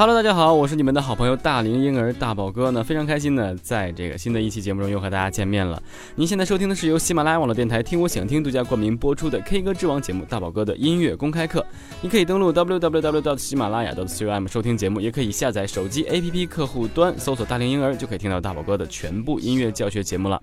Hello，大家好，我是你们的好朋友大龄婴儿大宝哥呢，非常开心呢，在这个新的一期节目中又和大家见面了。您现在收听的是由喜马拉雅网络电台听我想听独家冠名播出的 K 歌之王节目大宝哥的音乐公开课。你可以登录 www. 喜马拉雅 .com 收听节目，也可以下载手机 APP 客户端搜索大龄婴儿，就可以听到大宝哥的全部音乐教学节目了。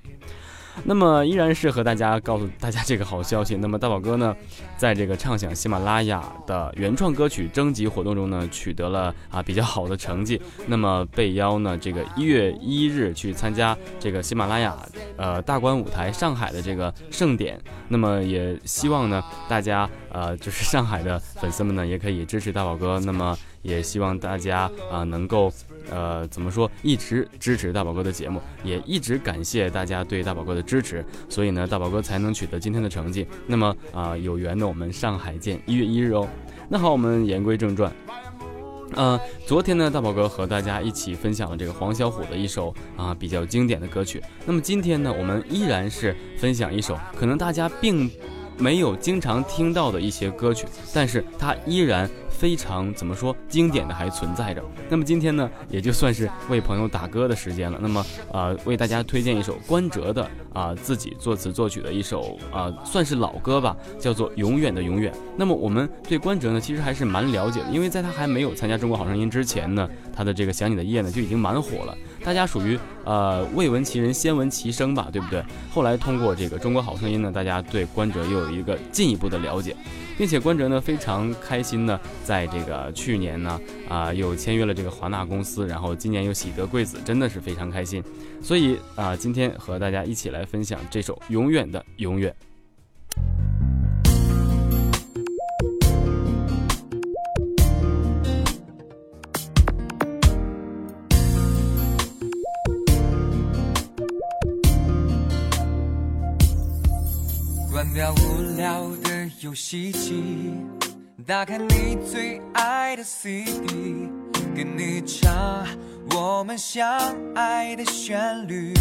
那么依然是和大家告诉大家这个好消息。那么大宝哥呢，在这个畅想喜马拉雅的原创歌曲征集活动中呢，取得了啊比较好的成绩。那么被邀呢，这个一月一日去参加这个喜马拉雅呃大观舞台上海的这个盛典。那么也希望呢，大家呃就是上海的粉丝们呢，也可以支持大宝哥。那么也希望大家啊、能够。呃，怎么说？一直支持大宝哥的节目，也一直感谢大家对大宝哥的支持，所以呢，大宝哥才能取得今天的成绩。那么啊、有缘的我们上海见，一月一日哦。那好，我们言归正传。呃，昨天呢，大宝哥和大家一起分享了这个黄小琥的一首啊比较经典的歌曲。那么今天呢，我们依然是分享一首可能大家并没有经常听到的一些歌曲，但是它依然非常怎么说经典的还存在着。那么今天呢，也就算是为朋友打歌的时间了。那么呃，为大家推荐一首关喆的啊、自己作词作曲的一首啊、算是老歌吧，叫做《永远的永远》。那么我们对关喆呢，其实还是蛮了解的，因为在他还没有参加《中国好声音》之前呢，他的这个《想你的夜》呢就已经蛮火了。大家属于呃未闻其人先闻其声吧，对不对？后来通过这个《中国好声音》呢，大家对关喆又有一个进一步的了解，并且关喆呢非常开心呢，在这个去年呢啊、又签约了这个华纳公司，然后今年又喜得贵子，真的是非常开心。所以啊、今天和大家一起来分享这首《永远的永远》。关掉无聊游戏机，打开你最爱的 CD，跟你唱我们相爱的旋律。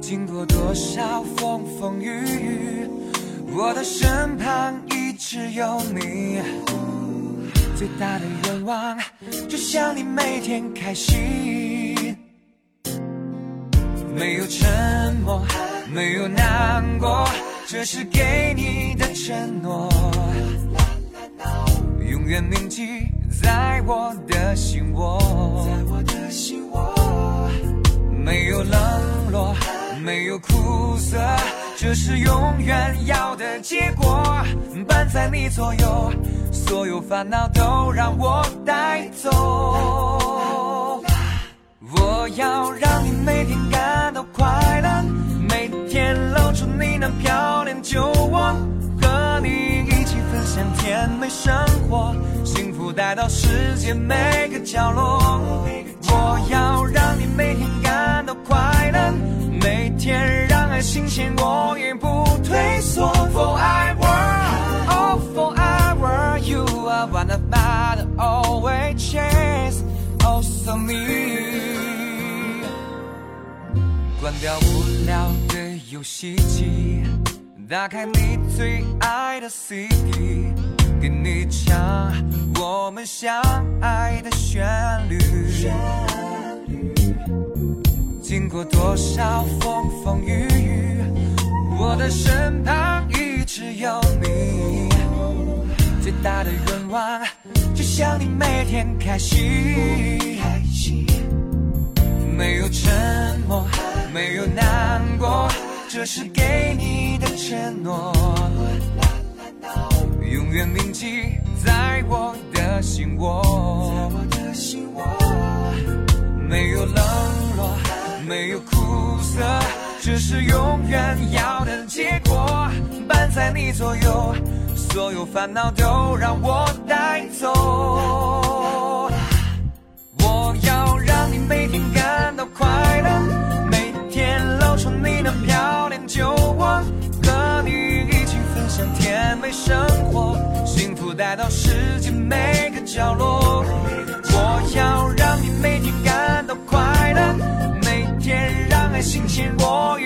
经过多少风风雨雨，我的身旁一直有你。最大的愿望，就像你每天开心。没有沉默，没有难过，这是给你的承诺，永远铭记在我的心窝。在我的心窝没有冷落，没有苦涩，这是永远要的结果。伴在你左右，所有烦恼都让我带走。我要让你每天感到快乐，每天露出你那漂亮酒窝，和你一起分享甜美生活，幸福带到世界每个角落。我要让你每天感到快乐，每天让爱新鲜，我也不退缩。Forever, oh forever, you are one of my always chase, oh so me. 关掉无聊的游戏机，打开你最爱的 CD，给你唱我们相爱的旋律。经过多少风风雨雨，我的身旁一直有你。最大的愿望，就像你每天开心。没有沉默，没有难过，这是给你的承诺，永远铭记在我的心窝。没有冷落，没有苦涩，这是永远要的结果。伴在你左右，所有烦恼都让我带走。我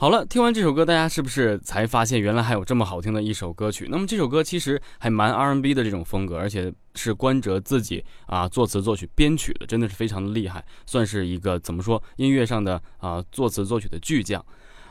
好了，听完这首歌，大家是不是才发现原来还有这么好听的一首歌曲？那么这首歌其实还蛮 R&B 的这种风格，而且是关喆自己啊作词作曲编曲的，真的是非常的厉害，算是一个怎么说音乐上的啊作词作曲的巨匠。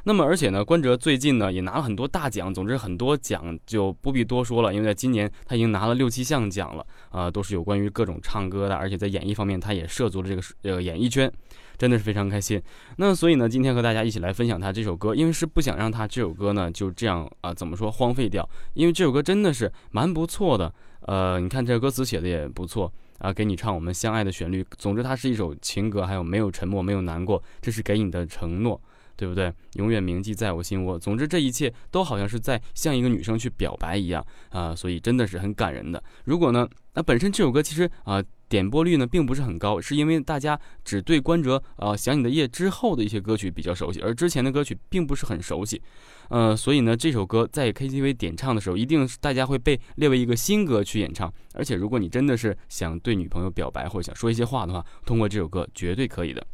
那么而且呢，关喆最近呢也拿了很多大奖，总之很多奖就不必多说了，因为在今年他已经拿了六七项奖了，啊、都是有关于各种唱歌的，而且在演艺方面他也涉足了这个呃演艺圈。真的是非常开心。那所以呢，今天和大家一起来分享他这首歌，因为是不想让他这首歌呢就这样啊、怎么说荒废掉？因为这首歌真的是蛮不错的。呃，你看这歌词写的也不错啊，给你唱我们相爱的旋律。总之，它是一首情歌，还有没有沉默，没有难过，这是给你的承诺。对不对？永远铭记在我心窝。总之，这一切都好像是在向一个女生去表白一样啊、所以真的是很感人的。如果呢，那本身这首歌其实啊、点播率呢并不是很高，是因为大家只对关喆呃《想你的夜》之后的一些歌曲比较熟悉，而之前的歌曲并不是很熟悉。呃，所以呢，这首歌在 KTV 点唱的时候，一定是大家会被列为一个新歌去演唱。而且，如果你真的是想对女朋友表白或者想说一些话的话，通过这首歌绝对可以的。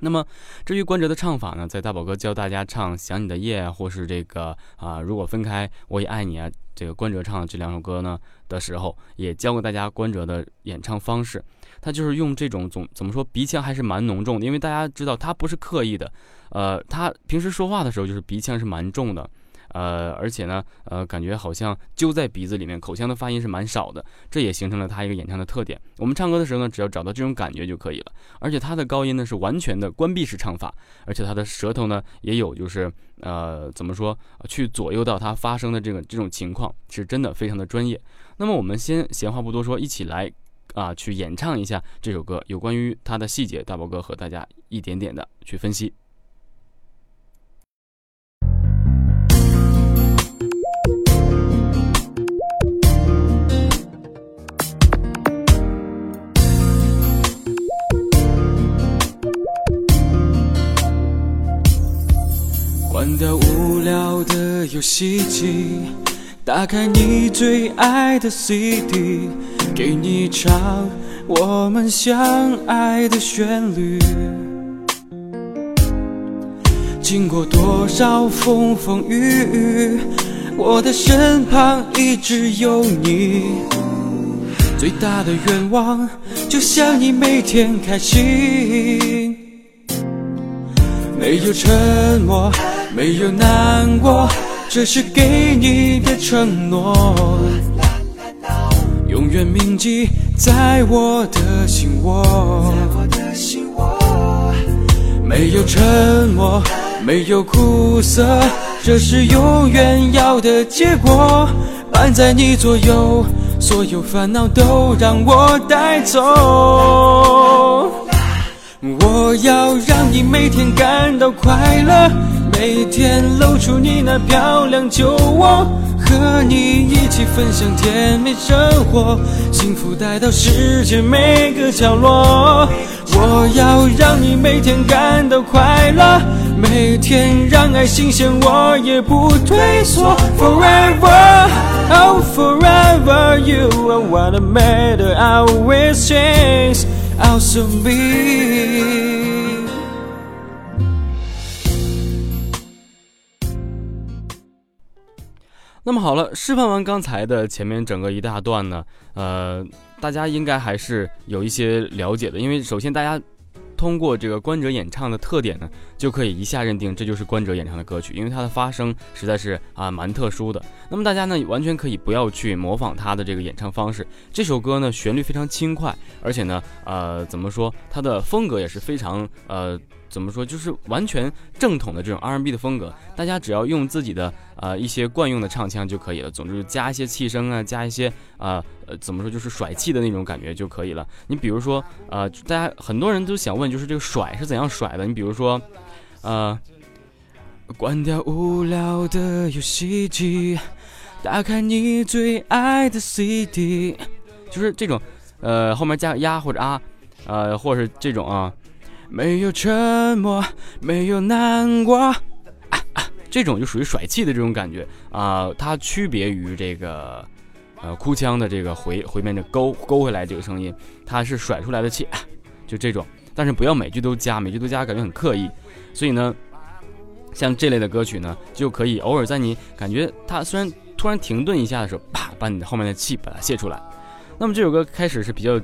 那么，至于关喆的唱法呢，在大宝哥教大家唱《想你的夜》或是这个啊、如果分开我也爱你啊，这个关喆唱这两首歌呢的时候，也教过大家关喆的演唱方式。他就是用这种总怎么说鼻腔还是蛮浓重的，因为大家知道他不是刻意的，呃，他平时说话的时候就是鼻腔是蛮重的。呃，而且呢，呃，感觉好像揪在鼻子里面，口腔的发音是蛮少的，这也形成了他一个演唱的特点。我们唱歌的时候呢，只要找到这种感觉就可以了。而且他的高音呢是完全的关闭式唱法，而且他的舌头呢也有就是呃怎么说，去左右到他发声的这个这种情况，是真的非常的专业。那么我们先闲话不多说，一起来啊去演唱一下这首歌，有关于它的细节，大宝哥和大家一点点的去分析。关掉无聊的游戏机，打开你最爱的 CD，给你唱我们相爱的旋律。经过多少风风雨雨，我的身旁一直有你。最大的愿望，就像你每天开心。没有沉默，没有难过，这是给你的承诺。永远铭记在我的心窝。没有沉默，没有苦涩，这是永远要的结果。伴在你左右，所有烦恼都让我带走。我要让你每天感到快乐，每天露出你那漂亮酒窝，和你一起分享甜蜜生活，幸福带到世界每个角落。我要让你每天感到快乐，每天让爱新鲜，我也不退缩。Forever, oh forever, you are what I matter. I always change, also be. 那么好了，示范完刚才的前面整个一大段呢，呃，大家应该还是有一些了解的，因为首先大家通过这个关喆演唱的特点呢，就可以一下认定这就是关喆演唱的歌曲，因为它的发声实在是啊蛮特殊的。那么大家呢完全可以不要去模仿他的这个演唱方式，这首歌呢旋律非常轻快，而且呢呃怎么说，它的风格也是非常呃。怎么说，就是完全正统的这种 R&B 的风格，大家只要用自己的呃一些惯用的唱腔就可以了。总之加一些气声啊，加一些啊呃怎么说，就是甩气的那种感觉就可以了。你比如说呃，大家很多人都想问，就是这个甩是怎样甩的？你比如说，呃，关掉无聊的游戏机，打开你最爱的 CD，就是这种呃后面加个呀或者啊，呃或者是这种啊。没有沉默，没有难过，这种就属于甩气的这种感觉啊，它区别于这个呃哭腔的这个回回面的勾勾回来这个声音，它是甩出来的气，就这种。但是不要每句都加，每句都加感觉很刻意。所以呢，像这类的歌曲呢，就可以偶尔在你感觉它虽然突然停顿一下的时候，啪，把你后面的气把它泄出来。那么这首歌开始是比较。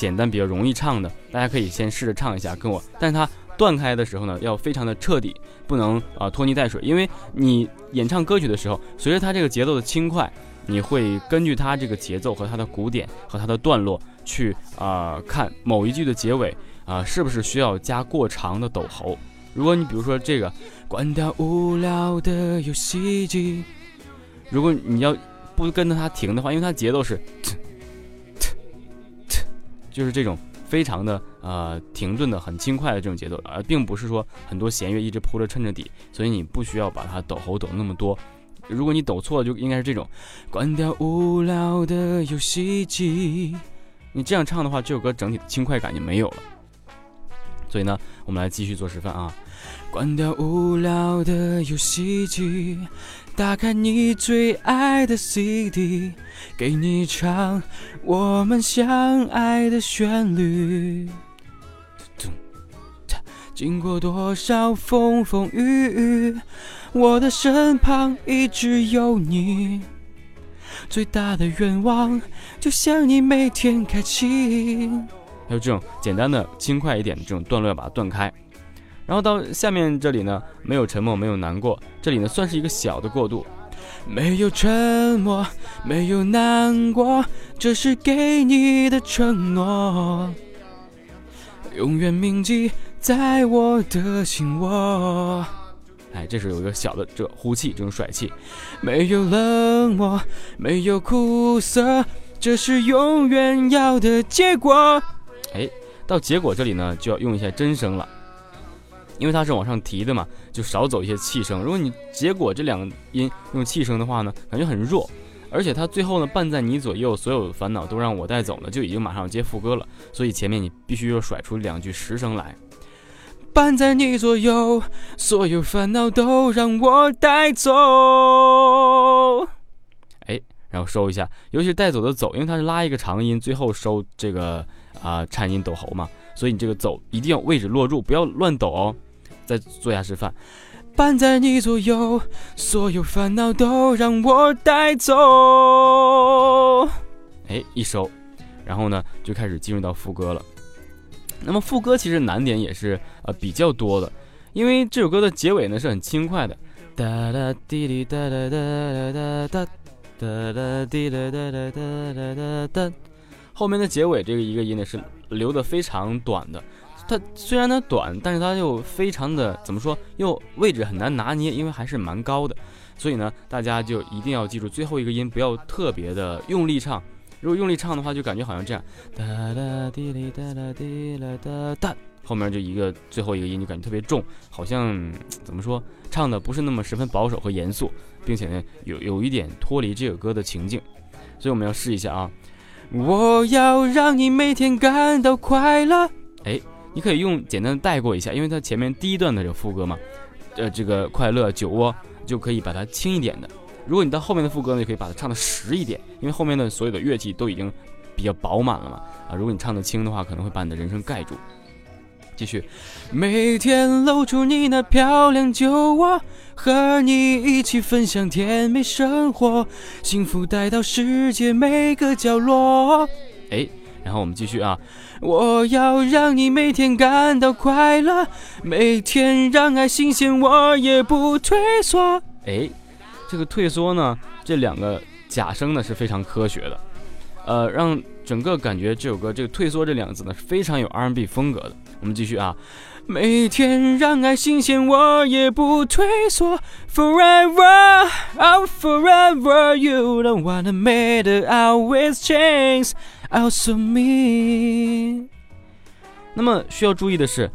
简单比较容易唱的，大家可以先试着唱一下，跟我。但是它断开的时候呢，要非常的彻底，不能啊拖泥带水。因为你演唱歌曲的时候，随着它这个节奏的轻快，你会根据它这个节奏和它的鼓点和它的段落去啊看某一句的结尾啊是不是需要加过长的抖喉。如果你比如说这个关掉无聊的游戏机，如果你要不跟着它停的话，因为它节奏是。就是这种非常的呃停顿的很轻快的这种节奏，而并不是说很多弦乐一直铺着衬着底，所以你不需要把它抖喉抖那么多。如果你抖错了，就应该是这种，关掉无聊的游戏机。你这样唱的话，这首歌整体的轻快感就没有了。所以呢，我们来继续做示范啊，关掉无聊的游戏机。打开你最爱的 CD，给你唱我们相爱的旋律。经过多少风风雨雨，我的身旁一直有你。最大的愿望，就像你每天开启。还有这种简单的、轻快一点的这种段落，要把它断开。然后到下面这里呢，没有沉默，没有难过，这里呢算是一个小的过渡。没有沉默，没有难过，这是给你的承诺，永远铭记在我的心窝。哎，这是有一个小的这呼气，这种甩气。没有冷漠，没有苦涩，这是永远要的结果。哎，到结果这里呢，就要用一下真声了。因为它是往上提的嘛，就少走一些气声。如果你结果这两个音用气声的话呢，感觉很弱。而且它最后呢，伴在你左右，所有的烦恼都让我带走了，就已经马上接副歌了。所以前面你必须要甩出两句实声来。伴在你左右，所有烦恼都让我带走。哎，然后收一下，尤其是带走的走，因为它是拉一个长音，最后收这个啊颤音抖喉嘛，所以你这个走一定要位置落住，不要乱抖哦。再做下示范，伴在你左右，所有烦恼都让我带走。哎，一收，然后呢，就开始进入到副歌了。那么副歌其实难点也是呃比较多的，因为这首歌的结尾呢是很轻快的，哒哒滴滴哒哒哒哒哒哒哒滴哒哒哒哒哒哒，后面的结尾这个一个音呢是留的非常短的。它虽然它短，但是它又非常的怎么说，又位置很难拿捏，因为还是蛮高的，所以呢，大家就一定要记住最后一个音不要特别的用力唱。如果用力唱的话，就感觉好像这样，哒哒滴哩哒啦滴啦哒哒，后面就一个最后一个音就感觉特别重，好像怎么说，唱的不是那么十分保守和严肃，并且呢，有有一点脱离这首歌的情境。所以我们要试一下啊！我要让你每天感到快乐。哎，你可以用简单的带过一下，因为它前面第一段的这个副歌嘛，呃，这个快乐酒窝就可以把它轻一点的。如果你到后面的副歌呢，就可以把它唱的实一点，因为后面的所有的乐器都已经比较饱满了嘛。啊，如果你唱的轻的话，可能会把你的人生盖住。继续，每天露出你那漂亮酒窝，和你一起分享甜美生活，幸福带到世界每个角落。哎，然后我们继续啊，我要让你每天感到快乐，每天让爱新鲜，我也不退缩。哎。这个退缩呢，这两个假声呢是非常科学的，呃，让整个感觉这首歌这个退缩这两个字呢是非常有 R&B 风格的。我们继续啊，每天让爱新鲜，我也不退缩，Forever，I'm forever, you don't wanna make it out with also me。那么需要注意的是。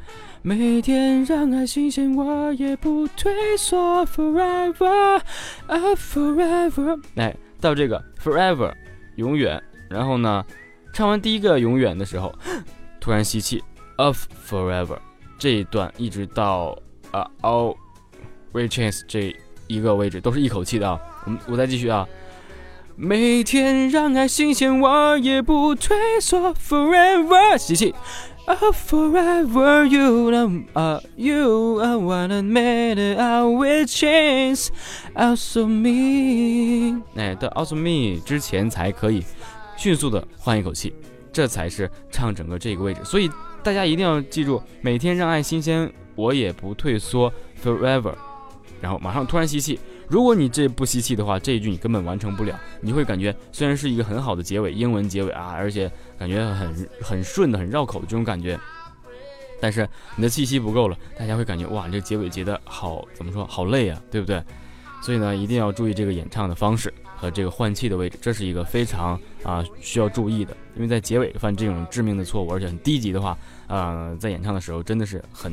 每天让爱新鲜，我也不退缩。Forever, forever。来到这个 forever，永远。然后呢，唱完第一个永远的时候，突然吸气，of forever。这一段一直到啊 all we chance 这一个位置都是一口气的啊。我们我再继续啊。每天让爱新鲜，我也不退缩。Forever，吸气。Oh, forever you know, uh, you I wanna make it out with chance, out of me。哎，到 out of me 之前才可以迅速的换一口气，这才是唱整个这个位置。所以大家一定要记住，每天让爱新鲜，我也不退缩，forever。然后马上突然吸气。如果你这不吸气的话，这一句你根本完成不了。你会感觉虽然是一个很好的结尾，英文结尾啊，而且感觉很很顺的、很绕口的这种感觉，但是你的气息不够了，大家会感觉哇，这结尾结的好怎么说？好累啊，对不对？所以呢，一定要注意这个演唱的方式和这个换气的位置，这是一个非常啊需要注意的。因为在结尾犯这种致命的错误，而且很低级的话，呃，在演唱的时候真的是很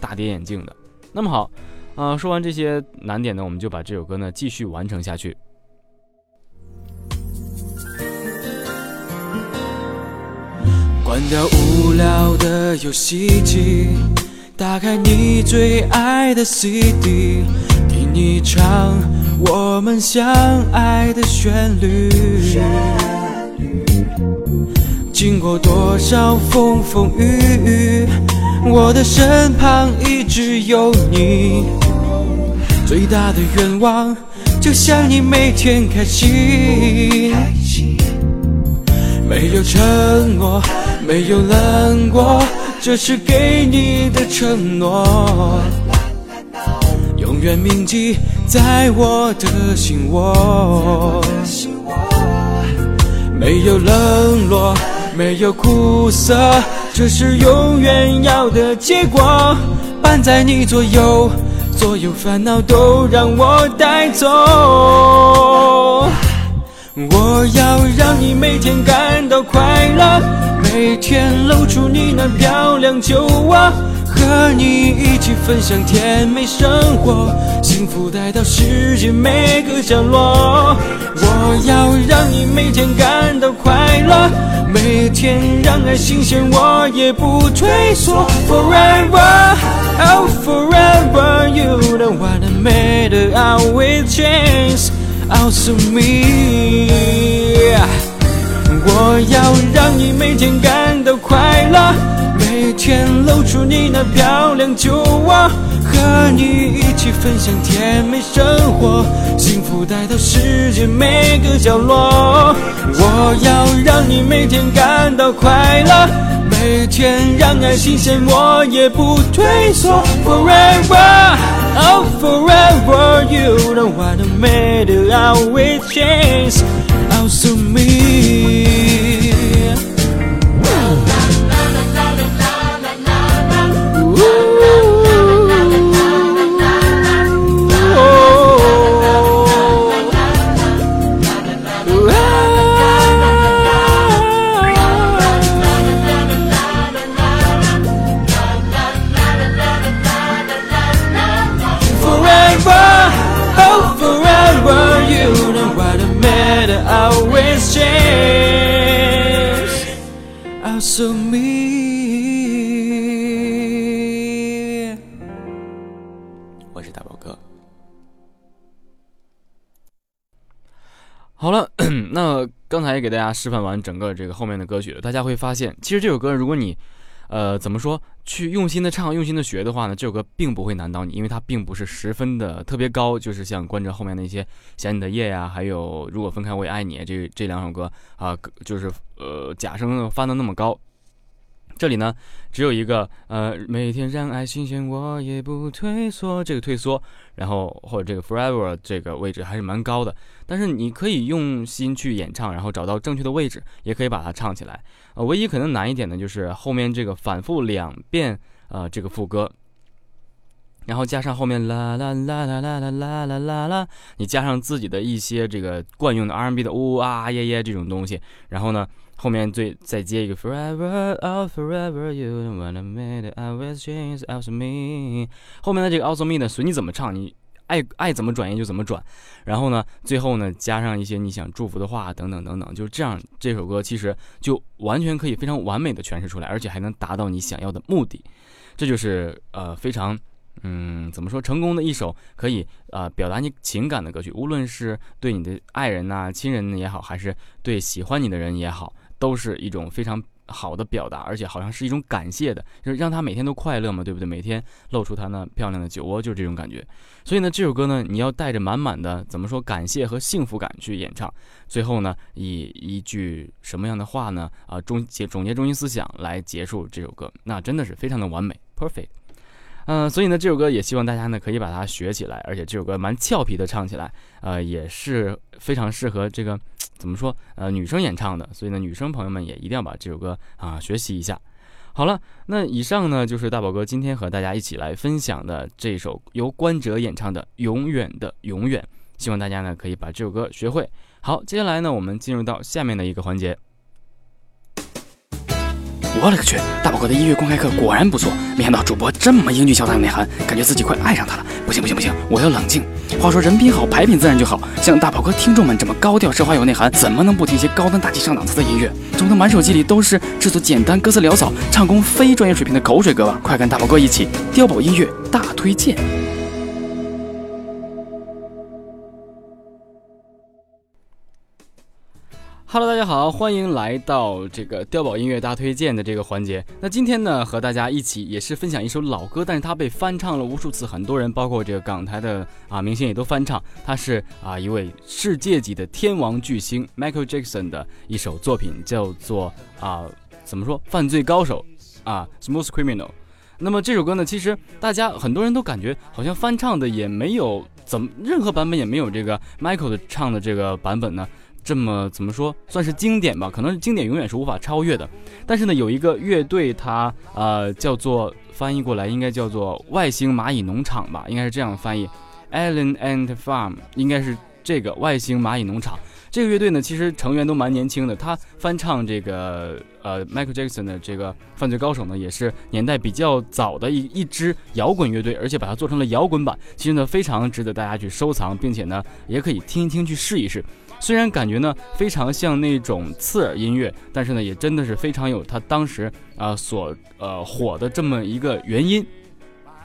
大跌眼镜的。那么好。啊，说完这些难点呢，我们就把这首歌呢继续完成下去。关掉无聊的游戏机，打开你最爱的 CD，听你唱我们相爱的旋律。经过多少风风雨雨，我的身旁一直有你。最大的愿望，就像你每天开心。没有承诺，没有冷过，这是给你的承诺。永远铭记在我的心窝。没有冷落，没有苦涩，这是永远要的结果。伴在你左右。所有烦恼都让我带走，我要让你每天感到快乐，每天露出你那漂亮酒窝，和你一起分享甜美生活，幸福带到世界每个角落。我要让你每天感到快乐，每天让爱新鲜，我也不退缩。Forever，oh with chance, out to me. 我要让你每天感到快乐，每天露出你那漂亮酒窝。和你一起分享甜美生活，幸福带到世界每个角落。我要让你每天感到快乐，每天让爱新鲜，我也不退缩。Forever, oh forever, you don't wanna make it out with chance, out to me. 刚才也给大家示范完整个这个后面的歌曲了，大家会发现，其实这首歌如果你，呃，怎么说，去用心的唱、用心的学的话呢，这首歌并不会难倒你，因为它并不是十分的特别高，就是像关喆后面那些想你的夜呀，还有如果分开我也爱你这这两首歌啊，就是呃假声翻的那么高。这里呢，只有一个呃，每天让爱新鲜，我也不退缩。这个退缩，然后或者这个 forever 这个位置还是蛮高的。但是你可以用心去演唱，然后找到正确的位置，也可以把它唱起来。呃，唯一可能难一点的就是后面这个反复两遍呃这个副歌，然后加上后面啦啦啦啦啦啦啦啦啦啦，你加上自己的一些这个惯用的 R&B 的呜啊耶耶这种东西，然后呢。后面最再接一个 Forever, oh forever, you wanna make it I was changed also me。后面的这个 also me 呢，随你怎么唱，你爱爱怎么转音就怎么转。然后呢，最后呢，加上一些你想祝福的话等等等等，就这样，这首歌其实就完全可以非常完美的诠释出来，而且还能达到你想要的目的。这就是呃非常。嗯，怎么说成功的一首可以啊表达你情感的歌曲，无论是对你的爱人呐、亲人也好，还是对喜欢你的人也好，都是一种非常好的表达，而且好像是一种感谢的，就是让他每天都快乐嘛，对不对？每天露出他那漂亮的酒窝，就是这种感觉。所以呢，这首歌呢，你要带着满满的怎么说感谢和幸福感去演唱，最后呢，以一句什么样的话呢？啊，中结总结中心思想来结束这首歌，那真的是非常的完美，perfect。嗯，所以呢，这首歌也希望大家呢可以把它学起来，而且这首歌蛮俏皮的唱起来，呃，也是非常适合这个怎么说呃女生演唱的，所以呢，女生朋友们也一定要把这首歌啊学习一下。好了，那以上呢就是大宝哥今天和大家一起来分享的这首由关喆演唱的《永远的永远》，希望大家呢可以把这首歌学会。好，接下来呢我们进入到下面的一个环节。我勒个去！大宝哥的音乐公开课果然不错，没想到主播这么英俊潇洒有内涵，感觉自己快爱上他了。不行不行不行，我要冷静。话说人品好，牌品自然就好。像大宝哥听众们这么高调奢华有内涵，怎么能不听些高端大气上档次的音乐？总得满手机里都是制作简单、歌词潦草、唱功非专业水平的口水歌吧？快跟大宝哥一起碉堡音乐大推荐！Hello，大家好，欢迎来到这个碉堡音乐大推荐的这个环节。那今天呢，和大家一起也是分享一首老歌，但是它被翻唱了无数次，很多人包括这个港台的啊明星也都翻唱。它是啊一位世界级的天王巨星 Michael Jackson 的一首作品，叫做啊怎么说犯罪高手啊 Smooth Criminal。那么这首歌呢，其实大家很多人都感觉好像翻唱的也没有怎么任何版本也没有这个 Michael 的唱的这个版本呢。这么怎么说算是经典吧？可能经典永远是无法超越的。但是呢，有一个乐队，它呃叫做翻译过来应该叫做外星蚂蚁农场吧，应该是这样翻译。Alien Ant Farm 应该是这个外星蚂蚁农场。这个乐队呢，其实成员都蛮年轻的。他翻唱这个呃 Michael Jackson 的这个犯罪高手呢，也是年代比较早的一一支摇滚乐队，而且把它做成了摇滚版。其实呢，非常值得大家去收藏，并且呢，也可以听一听去试一试。虽然感觉呢非常像那种刺耳音乐，但是呢也真的是非常有他当时啊所呃火的这么一个原因。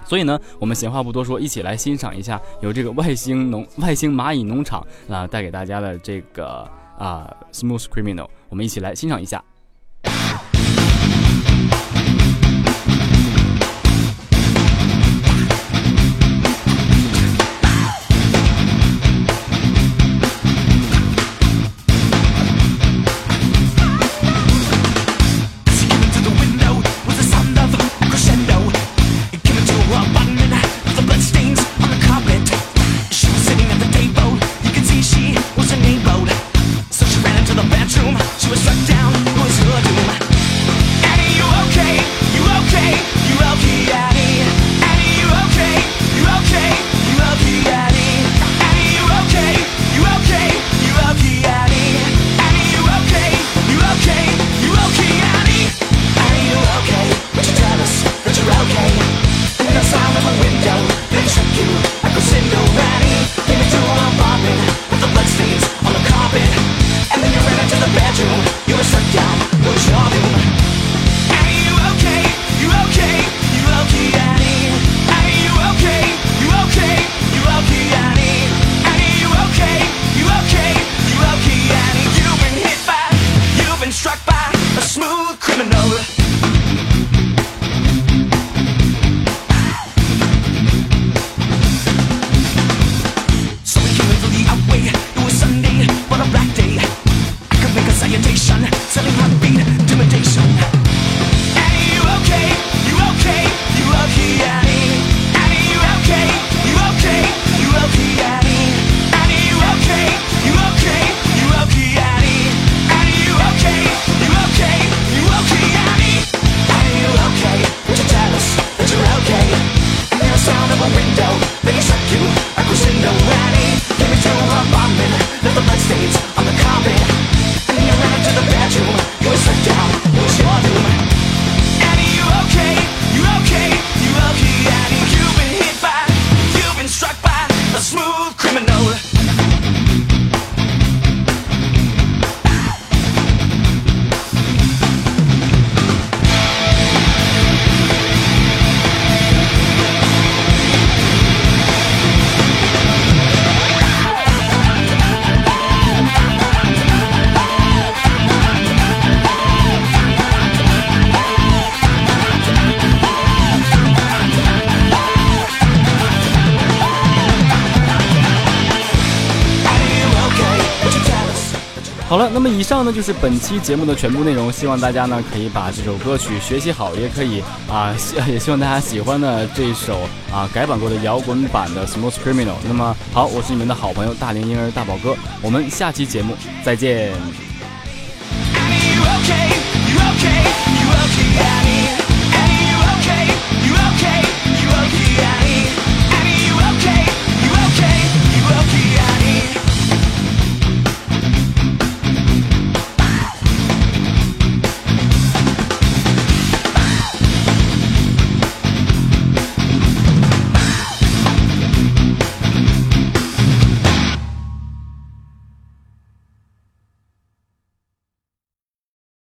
所以呢，我们闲话不多说，一起来欣赏一下由这个外星农外星蚂蚁农场啊带给大家的这个啊 Smooth Criminal，我们一起来欣赏一下。好了，那么以上呢就是本期节目的全部内容，希望大家呢可以把这首歌曲学习好，也可以啊，也希望大家喜欢呢这首啊改版过的摇滚版的 Smooth Criminal。那么好，我是你们的好朋友大龄婴儿大宝哥，我们下期节目再见。